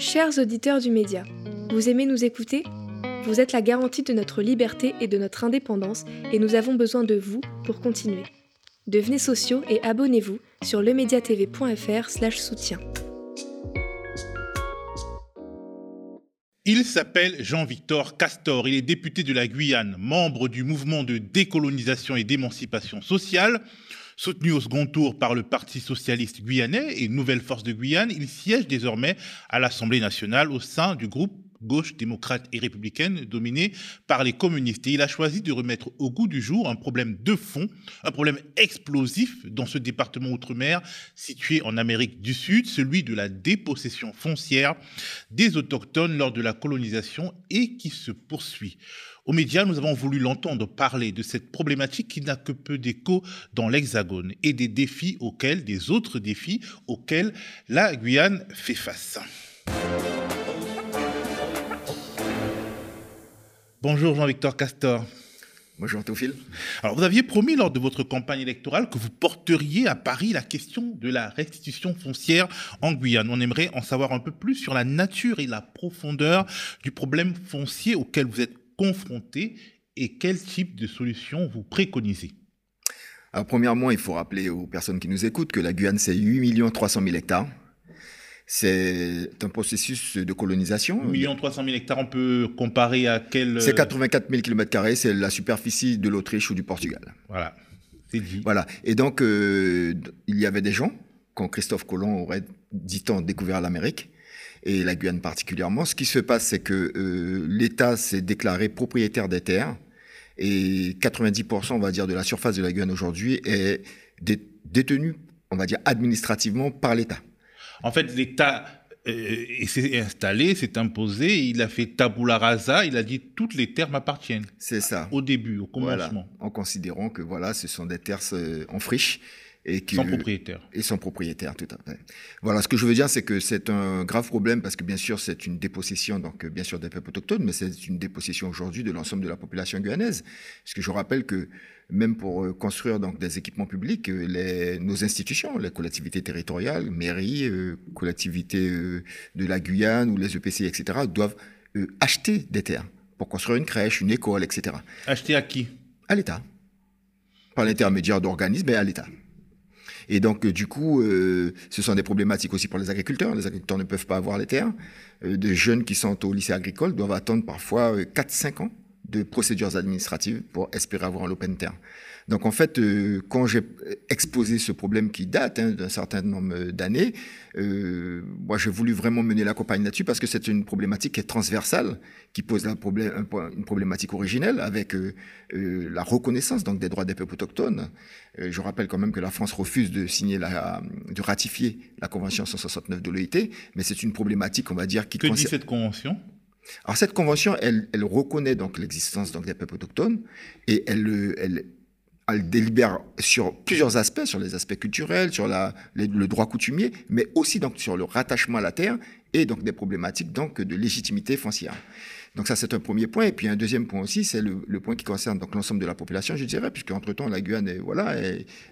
Chers auditeurs du média, vous aimez nous écouter? Vous êtes la garantie de notre liberté et de notre indépendance et nous avons besoin de vous pour continuer. Devenez sociaux et abonnez-vous sur lemediatv.fr soutien. Il s'appelle Jean-Victor Castor, il est député de la Guyane, membre du mouvement de décolonisation et d'émancipation sociale. Soutenu au second tour par le Parti socialiste guyanais et Nouvelle Force de Guyane, il siège désormais à l'Assemblée nationale au sein du groupe gauche démocrate et républicaine dominé par les communistes. Et il a choisi de remettre au goût du jour un problème de fond, un problème explosif dans ce département outre-mer situé en Amérique du Sud, celui de la dépossession foncière des autochtones lors de la colonisation et qui se poursuit. Aux médias, nous avons voulu l'entendre parler de cette problématique qui n'a que peu d'écho dans l'Hexagone et des défis auxquels, des autres défis auxquels la Guyane fait face. Bonjour Jean-Victor Castor. Bonjour Théophile. Alors vous aviez promis lors de votre campagne électorale que vous porteriez à Paris la question de la restitution foncière en Guyane. On aimerait en savoir un peu plus sur la nature et la profondeur du problème foncier auquel vous êtes confrontés et quel type de solution vous préconisez Alors, premièrement, il faut rappeler aux personnes qui nous écoutent que la Guyane, c'est 8 300 000 hectares. C'est un processus de colonisation. 8 300 000 hectares, on peut comparer à quel... C'est 84 000 km, c'est la superficie de l'Autriche ou du Portugal. Voilà, c'est dit. Voilà, et donc euh, il y avait des gens, quand Christophe Colomb aurait, dit-on, découvert l'Amérique, et la Guyane particulièrement. Ce qui se passe, c'est que euh, l'État s'est déclaré propriétaire des terres et 90%, on va dire, de la surface de la Guyane aujourd'hui est détenue, on va dire, administrativement par l'État. En fait, l'État euh, s'est installé, s'est imposé, il a fait tabula rasa, il a dit toutes les terres m'appartiennent. C'est ça. Au début, au commencement. en considérant que voilà, ce sont des terres euh, en friche et qui, sans propriétaire. Et sans propriétaire, tout à fait. Voilà, ce que je veux dire, c'est que c'est un grave problème parce que bien sûr, c'est une dépossession, donc bien sûr des peuples autochtones, mais c'est une dépossession aujourd'hui de l'ensemble de la population guyanaise. Parce que je rappelle que même pour euh, construire donc des équipements publics, euh, les, nos institutions, les collectivités territoriales, mairies, euh, collectivités de la Guyane ou les EPC, etc., doivent acheter des terres pour construire une crèche, une école, etc. Acheter à qui? À l'État. Par l'intermédiaire d'organismes, mais à l'État. Et donc, euh, du coup, euh, ce sont des problématiques aussi pour les agriculteurs. Les agriculteurs ne peuvent pas avoir les terres. Euh, des jeunes qui sont au lycée agricole doivent attendre parfois 4-5 ans de procédures administratives pour espérer avoir un open terre. Donc en fait, euh, quand j'ai exposé ce problème qui date hein, d'un certain nombre d'années, euh, moi j'ai voulu vraiment mener la campagne là-dessus parce que c'est une problématique qui est transversale, qui pose une problématique originelle avec euh, la reconnaissance donc des droits des peuples autochtones. je rappelle quand même que la France refuse de signer la, de ratifier la convention 169 de l'OIT, mais c'est une problématique, on va dire, qui. Que dit cette convention? Alors cette convention, elle, elle reconnaît donc l'existence donc des peuples autochtones et elle, elle, elle délibère sur plusieurs aspects, sur les aspects culturels, sur le droit coutumier, mais aussi donc sur le rattachement à la terre et donc des problématiques donc de légitimité foncière. Donc ça c'est un premier point et puis un deuxième point aussi c'est le, point qui concerne donc l'ensemble de la population je dirais puisque entre temps la Guyane voilà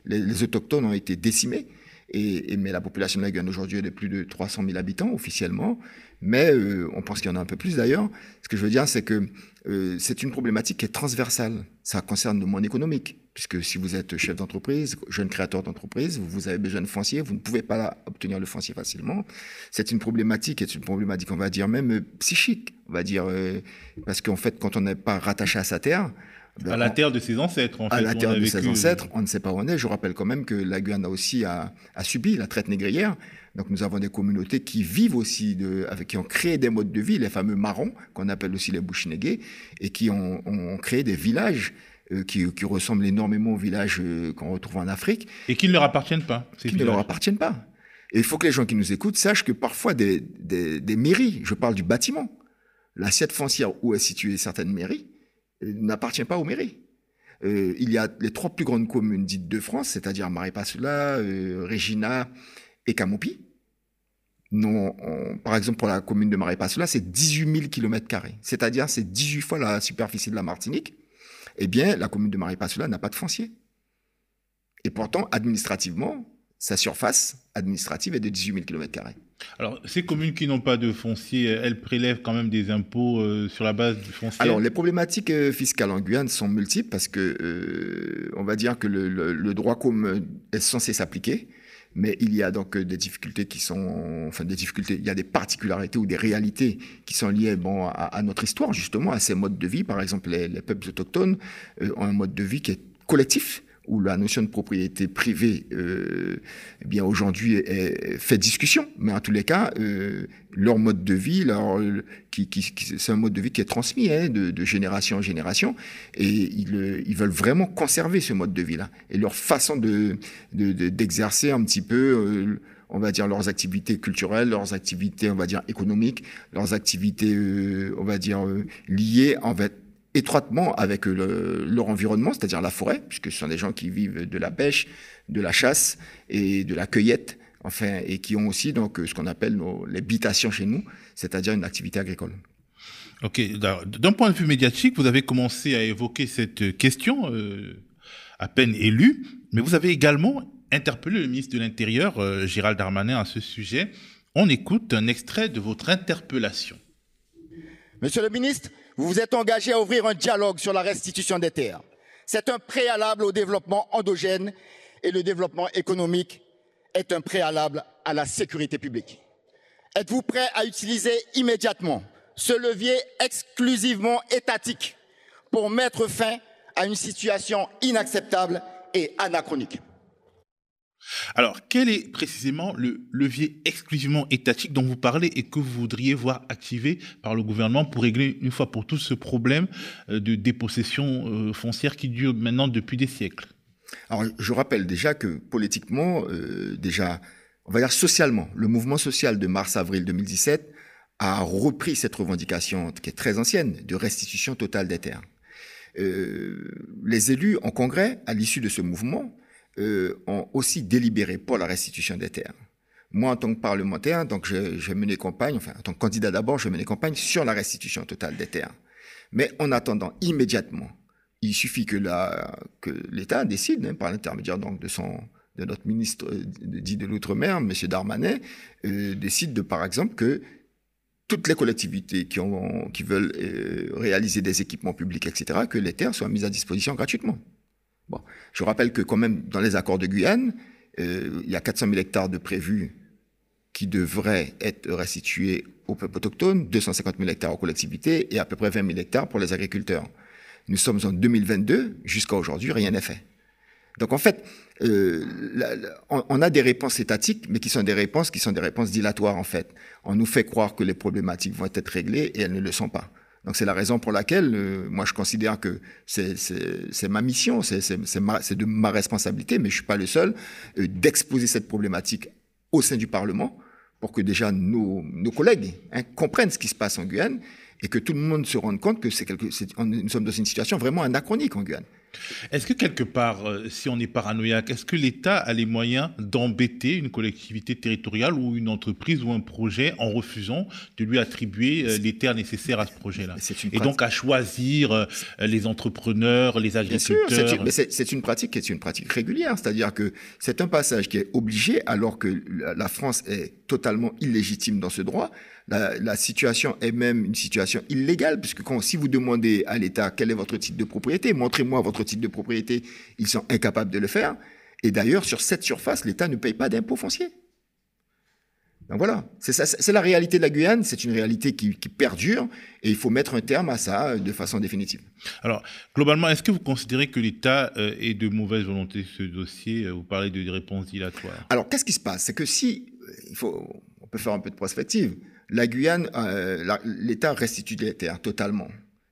les, autochtones ont été décimés et, mais la population de la Guyane aujourd'hui est de plus de 300 000 habitants officiellement mais euh, on pense qu'il y en a un peu plus d'ailleurs. Ce que je veux dire, c'est que euh, c'est une problématique qui est transversale. Ça concerne le monde économique, puisque si vous êtes chef d'entreprise, jeune créateur d'entreprise, vous avez besoin de foncier, vous ne pouvez pas obtenir le foncier facilement. C'est une problématique, c'est une problématique, on va dire même euh, psychique, on va dire, parce qu'en fait, quand on n'est pas rattaché à sa terre, ben, à la terre de ses ancêtres, en fait. À la terre de ses ancêtres, on ne sait pas où on est. Je rappelle quand même que la Guyane a aussi a, a subi la traite négrière. Donc nous avons des communautés qui vivent aussi, de, avec, qui ont créé des modes de vie, les fameux marrons, qu'on appelle aussi les bouchinégués, et qui ont, ont créé des villages euh, qui, qui, ressemblent énormément aux villages euh, qu'on retrouve en Afrique. Et qui ne leur appartiennent pas. Qui ne leur appartiennent pas. Et il faut que les gens qui nous écoutent sachent que parfois des, des, des mairies, je parle du bâtiment, l'assiette foncière où est située certaines mairies, euh, n'appartient pas aux mairies. Euh, il y a les trois plus grandes communes dites de France, c'est-à-dire Marie-Passoula, euh, Regina et Camopi. Non, par exemple, pour la commune de Marais-Passoula, c'est 18 000 km, c'est-à-dire c'est 18 fois la superficie de la Martinique. Eh bien, la commune de Marais-Passoula n'a pas de foncier. Et pourtant, administrativement, sa surface administrative est de 18 000 km. Alors, ces communes qui n'ont pas de foncier, elles prélèvent quand même des impôts euh, sur la base du foncier? Alors, les problématiques euh, fiscales en Guyane sont multiples parce que, euh, on va dire que le, droit commun est censé s'appliquer, mais il y a donc des difficultés qui sont, enfin des difficultés, il y a des particularités ou des réalités qui sont liées à, notre histoire, justement, à ces modes de vie. Par exemple, les, les peuples autochtones ont un mode de vie qui est collectif, où la notion de propriété privée, euh, eh bien aujourd'hui, fait discussion. Mais en tous les cas, euh, leur mode de vie, leur, qui, qui, c'est un mode de vie qui est transmis hein, de, de, génération en génération, et ils, ils, veulent vraiment conserver ce mode de vie-là. Et leur façon de, d'exercer un petit peu euh, on va dire leurs activités culturelles, leurs activités, on va dire économiques, leurs activités, euh, on va dire euh, liées en fait étroitement avec leur environnement, c'est-à-dire la forêt, puisque ce sont des gens qui vivent de la pêche, de la chasse et de la cueillette, enfin, et qui ont aussi donc ce qu'on appelle l'habitation chez nous, c'est-à-dire une activité agricole. Ok, d'un point de vue médiatique, vous avez commencé à évoquer cette question, euh, à peine élue, mais vous avez également interpellé le ministre de l'Intérieur, euh, Gérald Darmanin, à ce sujet. On écoute un extrait de votre interpellation. Monsieur le ministre, vous vous êtes engagé à ouvrir un dialogue sur la restitution des terres. C'est un préalable au développement endogène et le développement économique est un préalable à la sécurité publique. Êtes-vous prêt à utiliser immédiatement ce levier exclusivement étatique pour mettre fin à une situation inacceptable et anachronique? Alors, quel est précisément le levier exclusivement étatique dont vous parlez et que vous voudriez voir activé par le gouvernement pour régler une fois pour toutes ce problème euh, de dépossession euh, foncière qui dure maintenant depuis des siècles? Alors, je rappelle déjà que politiquement, euh, déjà, on va dire socialement, le mouvement social de mars-avril 2017 a repris cette revendication qui est très ancienne de restitution totale des terres. les élus en congrès, à l'issue de ce mouvement, euh, ont aussi délibéré pour la restitution des terres. Moi, en tant que parlementaire, donc je, je menais campagne, enfin, en tant que candidat d'abord, je menais campagne sur la restitution totale des terres. Mais en attendant, immédiatement, il suffit que l'État décide, hein, par l'intermédiaire donc de notre ministre euh, dit de l'outre-mer, M. Darmanin, euh, décide de, par exemple, que toutes les collectivités qui, veulent réaliser des équipements publics, etc., que les terres soient mises à disposition gratuitement. Je rappelle que quand même, dans les accords de Guyane, euh, il y a 400 000 hectares de prévus qui devraient être restitués aux peuples autochtones, 250 000 hectares aux collectivités et à peu près 20 000 hectares pour les agriculteurs. Nous sommes en 2022, jusqu'à aujourd'hui, rien n'est fait. Donc en fait, euh, on, a des réponses étatiques, mais qui sont des réponses qui sont des réponses dilatoires en fait. On nous fait croire que les problématiques vont être réglées et elles ne le sont pas. Donc c'est la raison pour laquelle euh, moi je considère que c'est ma mission, c'est de ma responsabilité, mais je suis pas le seul, euh, d'exposer cette problématique au sein du Parlement pour que déjà nos, nos collègues hein, comprennent ce qui se passe en Guyane et que tout le monde se rende compte que c'est quelque, nous sommes dans une situation vraiment anachronique en Guyane. Est-ce que quelque part, euh, si on est paranoïaque, est-ce que l'État a les moyens d'embêter une collectivité territoriale ou une entreprise ou un projet en refusant de lui attribuer euh, les terres nécessaires à ce projet-là Et donc à choisir euh, les entrepreneurs, les agriculteurs C'est une pratique qui est une pratique régulière, c'est-à-dire que c'est un passage qui est obligé alors que la France est totalement illégitime dans ce droit. La, situation est même une situation illégale, puisque quand, si vous demandez à l'État quel est votre titre de propriété, montrez-moi votre titre de propriété, ils sont incapables de le faire. Et d'ailleurs, sur cette surface, l'État ne paye pas d'impôts fonciers. Donc voilà, c'est la réalité de la Guyane, c'est une réalité qui, perdure et il faut mettre un terme à ça euh, de façon définitive. Alors, globalement, est-ce que vous considérez que l'État euh, est de mauvaise volonté sur ce dossier? Vous parlez de réponses dilatoires. Alors, qu'est-ce qui se passe? C'est que si, il faut, on peut faire un peu de prospective, la Guyane, euh, l'État restitue les terres totalement.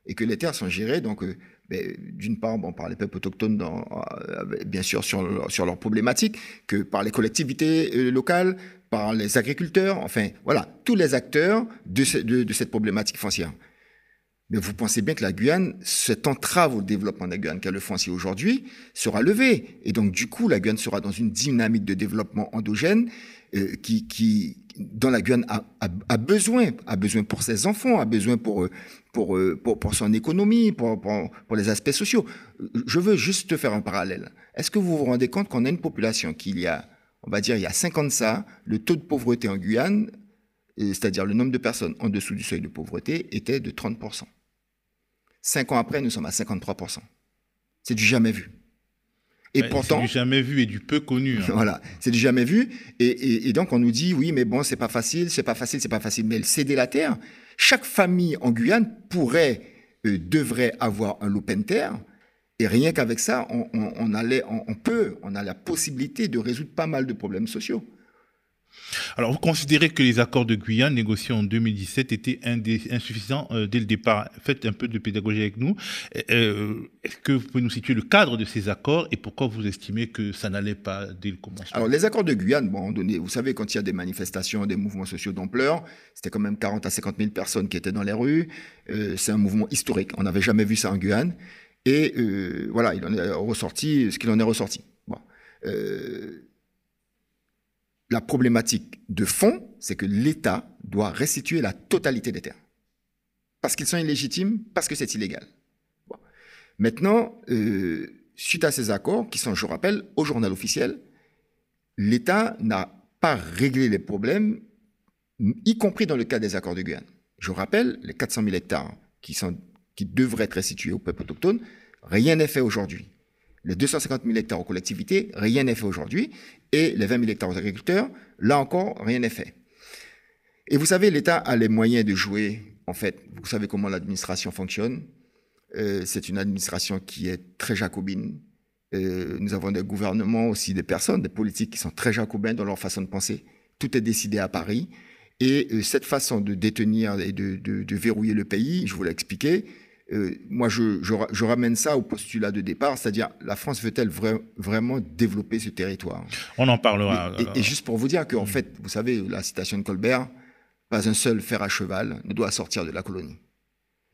Et que les terres sont gérées, donc, euh, ben, d'une part, bon, par les peuples autochtones, euh, bien sûr, sur, sur leurs problématiques, que par les collectivités locales, par les agriculteurs, enfin, voilà, tous les acteurs de, de, cette problématique foncière. Mais vous pensez bien que la Guyane, cette entrave au développement de la Guyane qu'a le foncier aujourd'hui, sera levée. Et donc, du coup, la Guyane sera dans une dynamique de développement endogène qui, qui, dont la Guyane a, besoin, a besoin pour ses enfants, a besoin pour, pour, pour, pour son économie, pour, pour, les aspects sociaux. Je veux juste faire un parallèle. Est-ce que vous vous rendez compte qu'on a une population qui, il y a, on va dire il y a 5 ans de ça, le taux de pauvreté en Guyane, c'est-à-dire le nombre de personnes en dessous du seuil de pauvreté, était de 30%. Cinq ans après, nous sommes à 53%. C'est du jamais vu. Et pourtant, c'est du jamais vu et du peu connu. Hein. Voilà, c'est du jamais vu. Et, donc on nous dit oui, mais bon, c'est pas facile, c'est pas facile, c'est pas facile. Mais céder la terre, chaque famille en Guyane pourrait, euh, devrait avoir un Lopen terre. Et rien qu'avec ça, on, allait, on, peut, on a la possibilité de résoudre pas mal de problèmes sociaux. Alors, vous considérez que les accords de Guyane négociés en 2017 étaient insuffisants euh, dès le départ. Faites un peu de pédagogie avec nous. Euh, est-ce que vous pouvez nous situer le cadre de ces accords et pourquoi vous estimez que ça n'allait pas dès le commencement? Alors, les accords de Guyane, bon, vous savez, quand il y a des manifestations, des mouvements sociaux d'ampleur, c'était quand même 40 à 50 000 personnes qui étaient dans les rues. Euh, c'est un mouvement historique. On n'avait jamais vu ça en Guyane. Et voilà, il en est ressorti ce qu'il en est ressorti. Bon la problématique de fond, c'est que l'État doit restituer la totalité des terres. Parce qu'ils sont illégitimes, parce que c'est illégal. Maintenant, euh, suite à ces accords, qui sont, je rappelle, au journal officiel, l'État n'a pas réglé les problèmes, y compris dans le cas des accords de Guyane. Je rappelle, les 400 000 hectares qui, qui devraient être restitués au peuple autochtone, rien n'est fait aujourd'hui les 250 000 hectares aux collectivités, rien n'est fait aujourd'hui. Et les 20 000 hectares aux agriculteurs, là encore, rien n'est fait. Et vous savez, l'État a les moyens de jouer, en fait, vous savez comment l'administration fonctionne. Euh, c'est une administration qui est très jacobine. Euh, nous avons des gouvernements aussi, des personnes, des politiques qui sont très jacobins dans leur façon de penser. Tout est décidé à Paris. Et euh, cette façon de détenir et de, de verrouiller le pays, je vous l'ai expliqué, euh, moi, je, je, ramène ça au postulat de départ, c'est-à-dire la France veut-elle vraiment développer ce territoire? On en parlera. Et, juste pour vous dire qu'en mm. fait, vous savez, la citation de Colbert, pas un seul fer à cheval ne doit sortir de la colonie.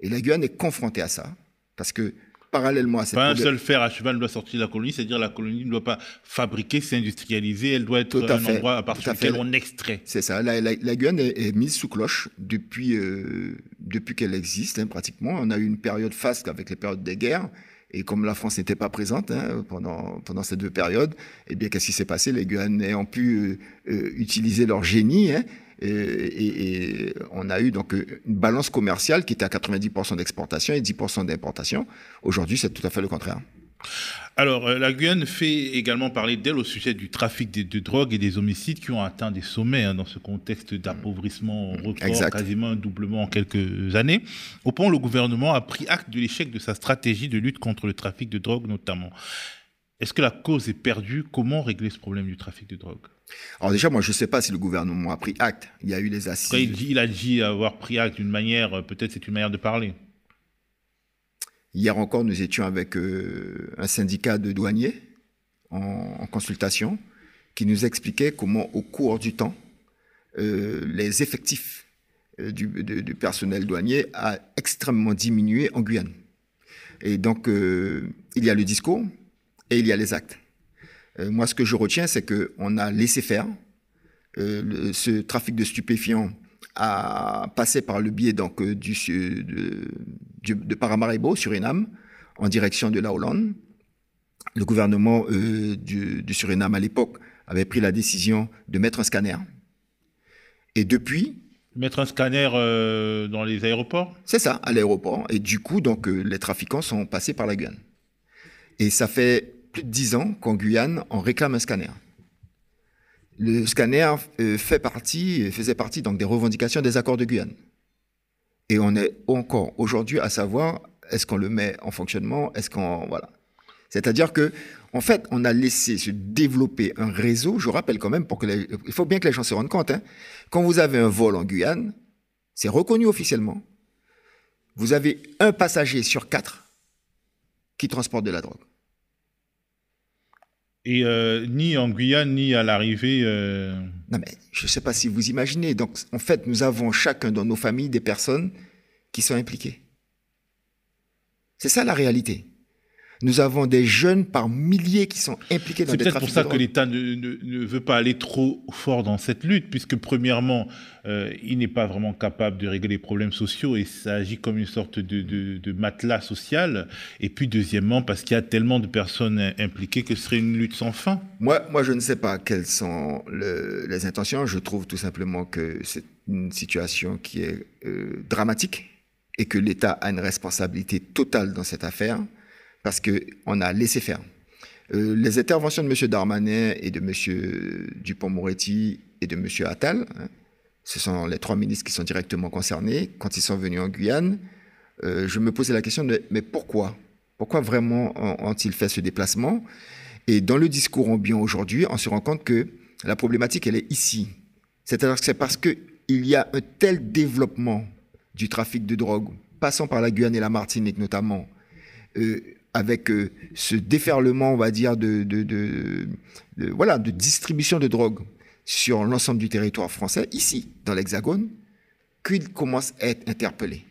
Et la Guyane est confrontée à ça, parce que parallèlement à cette... Pas un seul fer à cheval ne doit sortir de la colonie, c'est-à-dire la colonie ne doit pas fabriquer, s'industrialiser, elle doit être un endroit à partir duquel on extrait. C'est ça, la, la, Guyane est, mise sous cloche depuis, euh, depuis qu'elle existe, hein, pratiquement. On a eu une période faste avec les périodes des guerres, et comme la France n'était pas présente hein, pendant, pendant ces deux périodes, eh bien, qu'est-ce qui s'est passé? Les Guyanais ont pu euh, euh, utiliser leur génie hein, et, on a eu donc une balance commerciale qui était à 90% d'exportation et 10% d'importation. Aujourd'hui, c'est tout à fait le contraire. Alors, euh, la Guyane fait également parler d'elle au sujet du trafic de, drogue et des homicides qui ont atteint des sommets hein, dans ce contexte d'appauvrissement record, quasiment un doublement en quelques années. Au point, le gouvernement a pris acte de l'échec de sa stratégie de lutte contre le trafic de drogue notamment. Est-ce que la cause est perdue? Comment régler ce problème du trafic de drogue? Alors déjà, moi, je ne sais pas si le gouvernement a prit acte. Il y a eu les assises. il, a dit avoir pris acte d'une manière, euh, peut-être c'est une manière de parler. Hier encore, nous étions avec euh, un syndicat de douaniers en, consultation qui nous expliquait comment, au cours du temps, euh, les effectifs du, du, personnel douanier a extrêmement diminué en Guyane. Et donc, il y a le discours et il y a les actes. Euh, moi, ce que je retiens, c'est qu'on a laissé faire. Euh, ce trafic de stupéfiants a passé par le biais donc, euh, du, de, de Paramaribo, Suriname, en direction de la Hollande. Le gouvernement du, Suriname à l'époque avait pris la décision de mettre un scanner. Et depuis, Mettre un scanner dans les aéroports? C'est ça, à l'aéroport. Et du coup, donc, les trafiquants sont passés par la Guyane. Et ça fait plus de dix ans qu'en Guyane, on réclame un scanner. Le scanner euh, faisait partie donc des revendications des accords de Guyane. Et on est encore aujourd'hui à savoir est-ce qu'on le met en fonctionnement, est-ce qu'on voilà. C'est-à-dire que en fait, on a laissé se développer un réseau. Je rappelle quand même pour que il faut bien que les gens se rendent compte. Hein. quand vous avez un vol en Guyane, c'est reconnu officiellement. Vous avez un passager sur quatre qui transporte de la drogue. Et euh, ni en Guyane, ni à l'arrivée. Euh, non, mais je ne sais pas si vous imaginez. Donc, en fait, nous avons chacun dans nos familles des personnes qui sont impliquées. C'est ça la réalité. Nous avons des jeunes par milliers qui sont impliqués dans des trafics C'est peut-être pour ça que l'État ne, veut pas aller trop fort dans cette lutte, puisque premièrement, euh, il n'est pas vraiment capable de régler les problèmes sociaux et ça agit comme une sorte de, matelas social. Et puis deuxièmement, parce qu'il y a tellement de personnes impliquées que ce serait une lutte sans fin. Moi, moi je ne sais pas quelles sont les intentions. Je trouve tout simplement que c'est une situation qui est euh, dramatique et que l'État a une responsabilité totale dans cette affaire parce qu'on a laissé faire. Euh, les interventions de M. Darmanin et de M. Dupont-Moretti et de M. Attal, hein, ce sont les trois ministres qui sont directement concernés. Quand ils sont venus en Guyane, euh, je me posais la question de mais pourquoi? Pourquoi vraiment ont-ils fait ce déplacement? Et dans le discours ambiant aujourd'hui, on se rend compte que la problématique, elle est ici. C'est-à-dire que c'est parce qu'il y a un tel développement du trafic de drogue, passant par la Guyane et la Martinique notamment, euh, avec euh, ce déferlement, on va dire, de, voilà, de distribution de drogue sur l'ensemble du territoire français, ici, dans l'Hexagone, qu'ils commencent à être interpellés.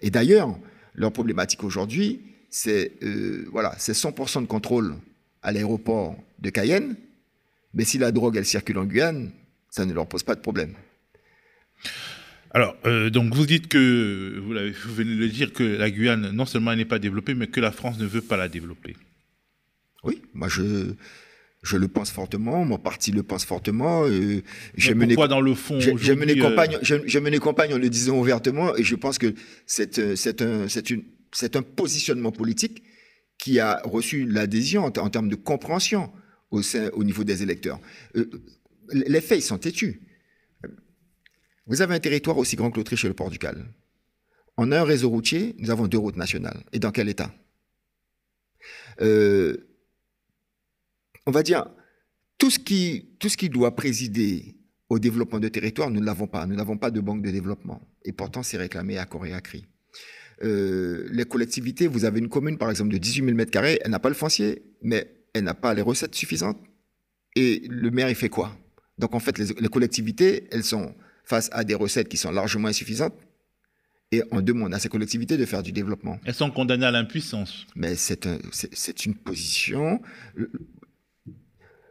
Et d'ailleurs, leur problématique aujourd'hui, c'est euh, voilà, 100% de contrôle à l'aéroport de Cayenne, mais si la drogue, elle circule en Guyane, ça ne leur pose pas de problème. Alors, euh, donc vous dites que, vous, vous, venez de dire que la Guyane, non seulement n'est pas développée, mais que la France ne veut pas la développer. Oui, moi je, je le pense fortement, mon parti le pense fortement. Euh, j'ai mené, dans le fond J'ai mené, euh, j'ai mené campagne en le disant ouvertement, et je pense que c'est un, un, un positionnement politique qui a reçu l'adhésion en, termes de compréhension au, sein, au niveau des électeurs. les faits, ils sont têtus. Vous avez un territoire aussi grand que l'Autriche et le Portugal. En un réseau routier, nous avons deux routes nationales. Et dans quel état? Euh, On va dire, tout ce, qui, doit présider au développement de territoire, nous ne l'avons pas. Nous n'avons pas de banque de développement. Et pourtant, c'est réclamé à corps et à cri. Euh, les collectivités, vous avez une commune, par exemple, de 18 000 m2, elle n'a pas le foncier, mais elle n'a pas les recettes suffisantes. Et le maire, il fait quoi? Donc, en fait, les collectivités, elles sont face à des recettes qui sont largement insuffisantes et on demande à ces collectivités de faire du développement. Elles sont condamnées à l'impuissance. Mais c'est une position.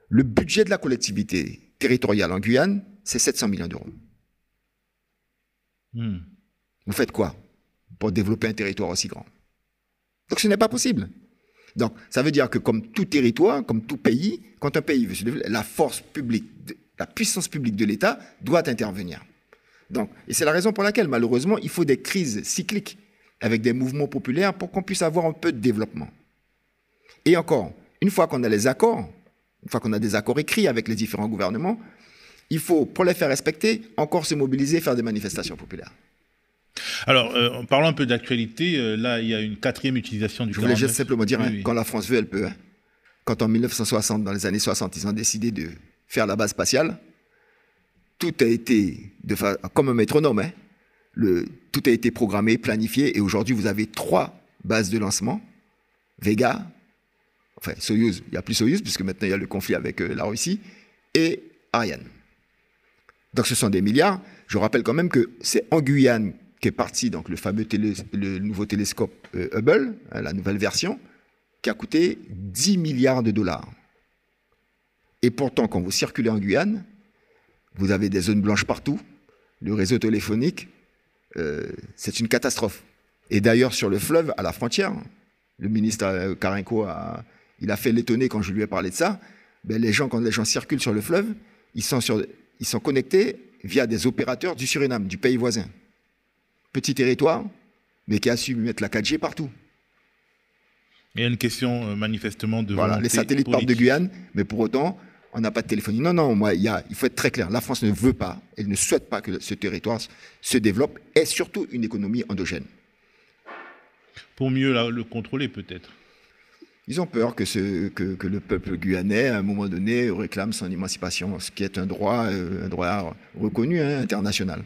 Le budget de la collectivité territoriale en Guyane, c'est 700 millions d'euros. Hmm. Vous faites quoi pour développer un territoire aussi grand? Donc ce n'est pas possible. Donc ça veut dire que comme tout territoire, comme tout pays, quand un pays veut se développer, la force publique la puissance publique de l'État doit intervenir. Donc, et c'est la raison pour laquelle, malheureusement, il faut des crises cycliques avec des mouvements populaires pour qu'on puisse avoir un peu de développement. Et encore, une fois qu'on a les accords, une fois qu'on a des accords écrits avec les différents gouvernements, il faut, pour les faire respecter, encore se mobiliser et faire des manifestations populaires. Alors, euh, en parlant un peu d'actualité, euh, là, il y a une quatrième utilisation du Je voulais juste simplement dire, hein, quand la France veut, elle peut. Hein. Quand en 1960, dans les années 60, ils ont décidé de faire la base spatiale, tout a été, comme un métronome, hein, tout a été programmé, planifié, et aujourd'hui vous avez trois bases de lancement, Vega, enfin Soyuz, il n'y a plus Soyuz, puisque maintenant il y a le conflit avec euh, la Russie, et Ariane. Donc ce sont des milliards. Je rappelle quand même que c'est en Guyane qu'est parti donc, le fameux le nouveau télescope euh, Hubble, hein, la nouvelle version, qui a coûté 10 milliards de dollars. Et pourtant, quand vous circulez en Guyane, vous avez des zones blanches partout. Le réseau téléphonique, euh, c'est une catastrophe. Et d'ailleurs, sur le fleuve, à la frontière, le ministre Carinco euh, a, il a fait l'étonner quand je lui ai parlé de ça. Ben, les gens, quand les gens circulent sur le fleuve, ils sont, sur, ils sont connectés via des opérateurs du Suriname, du pays voisin. Petit territoire, mais qui a su mettre la 4G partout. Il y a une question euh, manifestement de. Voilà, les satellites partent de Guyane, mais pour autant, on n'a pas de téléphonie. Non, non, moi, il, il faut être très clair. La France ne veut pas, elle ne souhaite pas que ce territoire se développe, et surtout une économie endogène. Pour mieux le contrôler, peut-être. Ils ont peur que, ce, que, le peuple guyanais, à un moment donné, réclame son émancipation, ce qui est un droit, euh, un droit reconnu hein, international.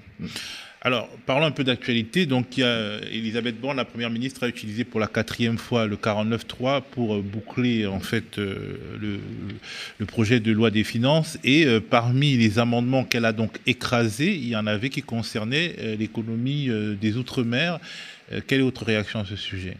Alors, parlons un peu d'actualité. Donc, a Elisabeth Borne, la première ministre, a utilisé pour la quatrième fois le 49.3 pour euh, boucler en fait euh, le, projet de loi des finances. Et euh, parmi les amendements qu'elle a donc écrasés, il y en avait qui concernaient l'économie des outre-mer. quelle est votre réaction à ce sujet?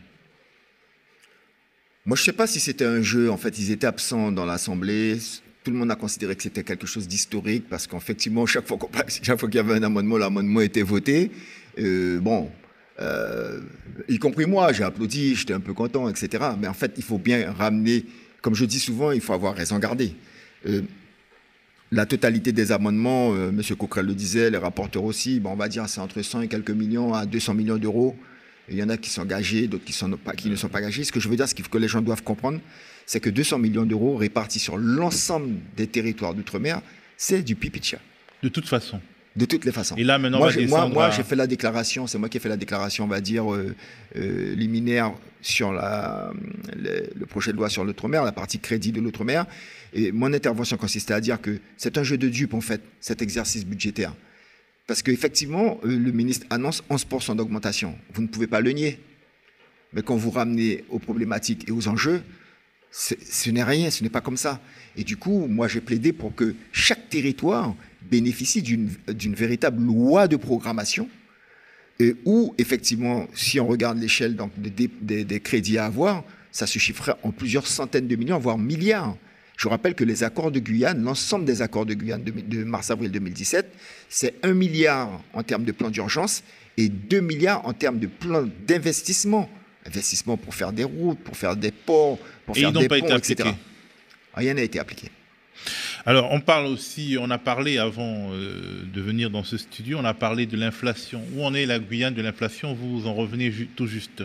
Moi, je ne sais pas si c'était un jeu. En fait, ils étaient absents dans l'Assemblée. Tout le monde a considéré que c'était quelque chose d'historique parce qu'effectivement, chaque fois qu'il y avait un amendement, l'amendement était voté. Euh, bon, euh, y compris moi, j'ai applaudi, j'étais un peu content, etc. Mais en fait, il faut bien ramener, comme je dis souvent, il faut avoir raison gardée. Euh, la totalité des amendements, M. Coquerel le disait, les rapporteurs aussi, on va dire c'est entre 100 et quelques millions à 200 millions d'euros. Il y en a qui sont engagés, d'autres qui, qui ne sont pas engagés. Ce que je veux dire, ce que les gens doivent comprendre, c'est que 200 millions d'euros répartis sur l'ensemble des territoires d'outre-mer, c'est du pipicha. De toute façon de toutes les façons. Et là, maintenant, moi, moi, moi j'ai fait la déclaration, c'est moi qui ai fait la déclaration, on va dire, euh, euh, liminaire sur la, le, projet de loi sur l'outre-mer, la partie crédit de l'outre-mer. Et mon intervention consistait à dire que c'est un jeu de dupes, en fait, cet exercice budgétaire. Parce qu'effectivement, euh, le ministre annonce 11% d'augmentation. Vous ne pouvez pas le nier. Mais quand vous ramenez aux problématiques et aux enjeux, ce n'est rien, ce n'est pas comme ça. Et du coup, moi, j'ai plaidé pour que chaque territoire bénéficie d'une véritable loi de programmation et où, effectivement, si on regarde l'échelle des, des, crédits à avoir, ça se chiffrerait en plusieurs centaines de millions, voire milliards. Je rappelle que les accords de Guyane, l'ensemble des accords de Guyane de, de mars-avril 2017, c'est un milliard en termes de plan d'urgence et 2 milliards en termes de plan d'investissement. Investissement pour faire des routes, pour faire des ports, pour faire des ponts, etc. Rien n'a été appliqué. Alors, on parle aussi, on a parlé avant euh, de venir dans ce studio, on a parlé de l'inflation. Où en est la Guyane de l'inflation? Vous en revenez tout juste.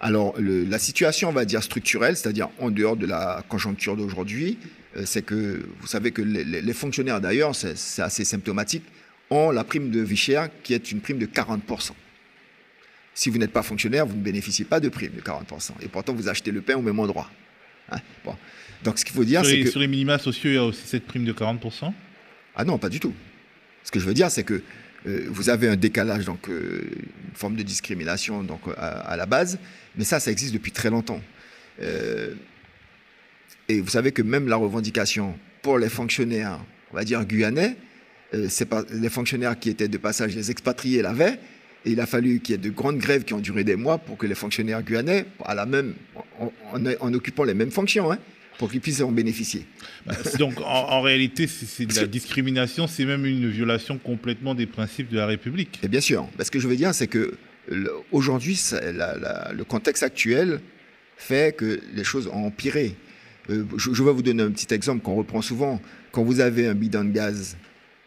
Alors, la situation, on va dire structurelle, c'est-à-dire en dehors de la conjoncture d'aujourd'hui, euh, c'est que vous savez que les, fonctionnaires, d'ailleurs, c'est assez symptomatique, ont la prime de vie chère qui est une prime de 40%. Si vous n'êtes pas fonctionnaire, vous ne bénéficiez pas de prime de 40%. Et pourtant, vous achetez le pain au même endroit. Hein bon. Donc ce qu'il faut dire, c'est que... Sur les minima sociaux, il y a aussi cette prime de 40% Ah non, pas du tout. Ce que je veux dire, c'est que vous avez un décalage, donc euh, une forme de discrimination donc, à, la base, mais ça, ça existe depuis très longtemps. Euh, et vous savez que même la revendication pour les fonctionnaires, on va dire guyanais, pas les fonctionnaires qui étaient de passage, les expatriés l'avaient, et il a fallu qu'il y ait de grandes grèves qui ont duré des mois pour que les fonctionnaires guyanais, à la même, en, occupant les mêmes fonctions, hein, pour qu'ils puissent en bénéficier. Bah, donc en, réalité, c'est de la discrimination, c'est même une violation complètement des principes de la République. Et bien sûr. ce que je veux dire, c'est que aujourd'hui, le contexte actuel fait que les choses ont empiré. Euh, je, vais vous donner un petit exemple qu'on reprend souvent. Quand vous avez un bidon de gaz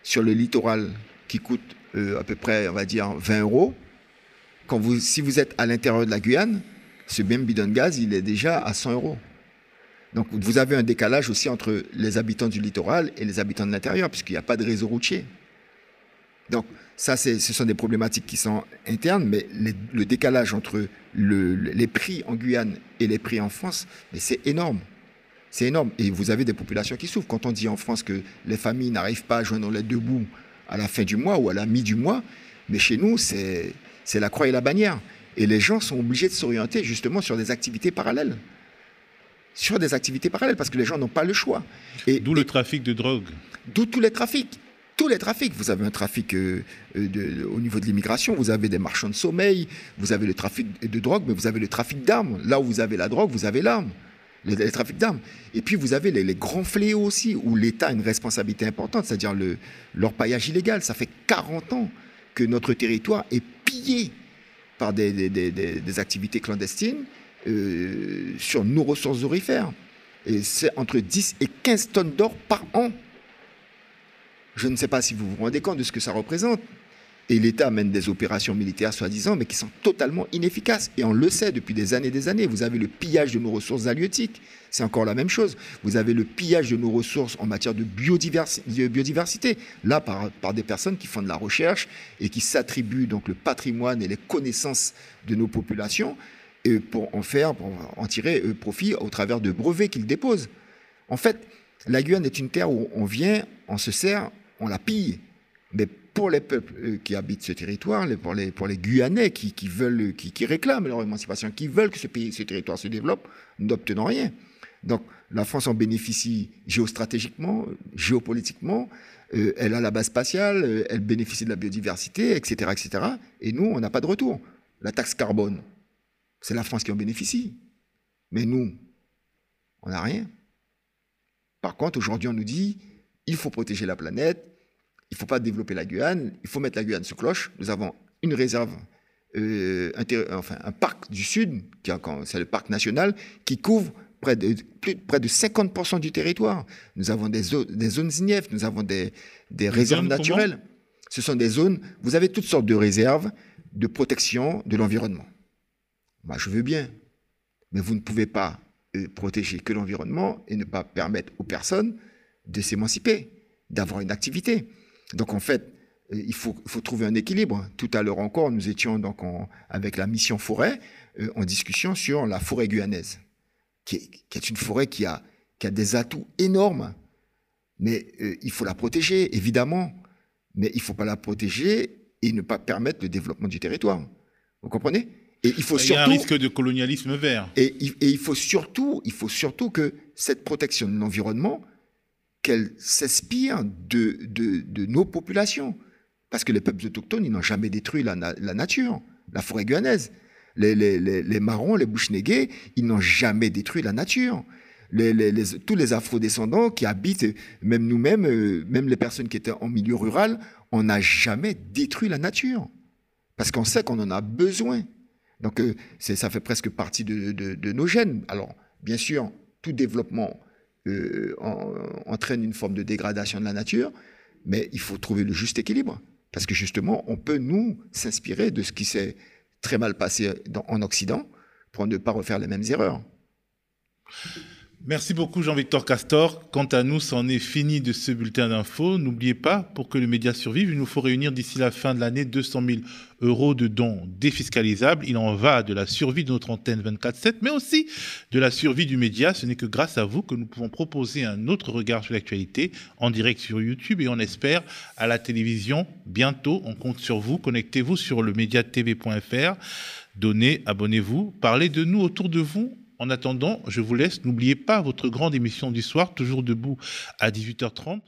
sur le littoral qui coûte euh, à peu près, on va dire, 20 euros, quand vous, si vous êtes à l'intérieur de la Guyane, ce même bidon de gaz, il est déjà à 100 euros. Donc vous avez un décalage aussi entre les habitants du littoral et les habitants de l'intérieur, puisqu'il n'y a pas de réseau routier. Donc ça, ce sont des problématiques qui sont internes, mais le décalage entre les prix en Guyane et les prix en France, c'est énorme. C'est énorme. Et vous avez des populations qui souffrent. Quand on dit en France que les familles n'arrivent pas à joindre les deux bouts à la fin du mois ou à la mi du mois, mais chez nous, c'est la croix et la bannière. Et les gens sont obligés de s'orienter justement sur des activités parallèles sur des activités parallèles parce que les gens n'ont pas le choix. D'où le trafic de drogue. D'où tous les trafics. Tous les trafics. Vous avez un trafic euh, euh, au niveau de l'immigration, vous avez des marchands de sommeil, vous avez le trafic de drogue, mais vous avez le trafic d'armes. Là où vous avez la drogue, vous avez l'arme. Le, trafic d'armes. Et puis vous avez les, grands fléaux aussi, où l'État a une responsabilité importante, c'est-à-dire l'orpaillage illégal. Ça fait 40 ans que notre territoire est pillé par des, des activités clandestines euh, sur nos ressources aurifères. Et c'est entre 10 et 15 tonnes d'or par an. Je ne sais pas si vous vous rendez compte de ce que ça représente. Et l'État mène des opérations militaires, soi-disant, mais qui sont totalement inefficaces. Et on le sait depuis des années et des années. Vous avez le pillage de nos ressources halieutiques. C'est encore la même chose. Vous avez le pillage de nos ressources en matière de, biodiversité. Là, par, par, des personnes qui font de la recherche et qui s'attribuent donc le patrimoine et les connaissances de nos populations pour en faire, pour en tirer euh, profit au travers de brevets qu'ils déposent. En fait, la Guyane est une terre où on vient, on se sert, on la pille. Mais pour les peuples euh, qui habitent ce territoire, pour les, pour les Guyanais qui, veulent, qui, réclament leur émancipation, qui veulent que ce pays, ce territoire se développe, nous n'obtenons rien. Donc la France en bénéficie géostratégiquement, géopolitiquement, euh, elle a la base spatiale, elle bénéficie de la biodiversité, etc., etc. Et nous, on n'a pas de retour. La taxe carbone, c'est la France qui en bénéficie. Mais nous, on n'a rien. Par contre, aujourd'hui, on nous dit, il faut protéger la planète, il ne faut pas développer la Guyane, il faut mettre la Guyane sous cloche. Nous avons une réserve, euh, enfin un parc du Sud, c'est le parc national, qui couvre près de, près de 50% du territoire. Nous avons des, zones, des zones nous avons des, réserves naturelles. Ce sont des zones, vous avez toutes sortes de réserves de protection de l'environnement. Moi, je veux bien, mais vous ne pouvez pas euh, protéger que l'environnement et ne pas permettre aux personnes de s'émanciper, d'avoir une activité. Donc en fait, euh, il faut, trouver un équilibre. Tout à l'heure encore, nous étions donc avec la mission forêt euh, en discussion sur la forêt guyanaise, qui est, une forêt qui a, qui a des atouts énormes. Mais il faut la protéger, évidemment. Mais il ne faut pas la protéger et ne pas permettre le développement du territoire. Vous comprenez? Et il faut surtout. y a un risque de colonialisme vert. Et, il faut surtout, il faut surtout que cette protection de l'environnement, qu'elle s'inspire de, de, nos populations. Parce que les peuples autochtones, ils n'ont jamais détruit la, nature, la forêt guyanaise. Les, les, les, marrons, les bouches-négués, ils n'ont jamais détruit la nature. tous les afro-descendants qui habitent, même nous-mêmes, euh, même les personnes qui étaient en milieu rural, on n'a jamais détruit la nature. Parce qu'on sait qu'on en a besoin. Donc euh, ça fait presque partie de, nos gènes. Alors, bien sûr, tout développement euh, entraîne une forme de dégradation de la nature, mais il faut trouver le juste équilibre. Parce que justement, on peut nous s'inspirer de ce qui s'est très mal passé en Occident pour ne pas refaire les mêmes erreurs. Merci beaucoup Jean-Victor Castor. Quant à nous, c'en est fini de ce bulletin d'infos. N'oubliez pas, pour que le média survive, il nous faut réunir d'ici la fin de l'année 200 000 euros de dons défiscalisables. Il en va de la survie de notre antenne 24-7, mais aussi de la survie du média. Ce n'est que grâce à vous que nous pouvons proposer un autre regard sur l'actualité en direct sur YouTube et on espère à la télévision bientôt. On compte sur vous. Connectez-vous sur le médiatv.fr. Donnez, abonnez-vous, parlez de nous autour de vous en attendant, je vous laisse. N'oubliez pas votre grande émission du soir, toujours debout à 18h30.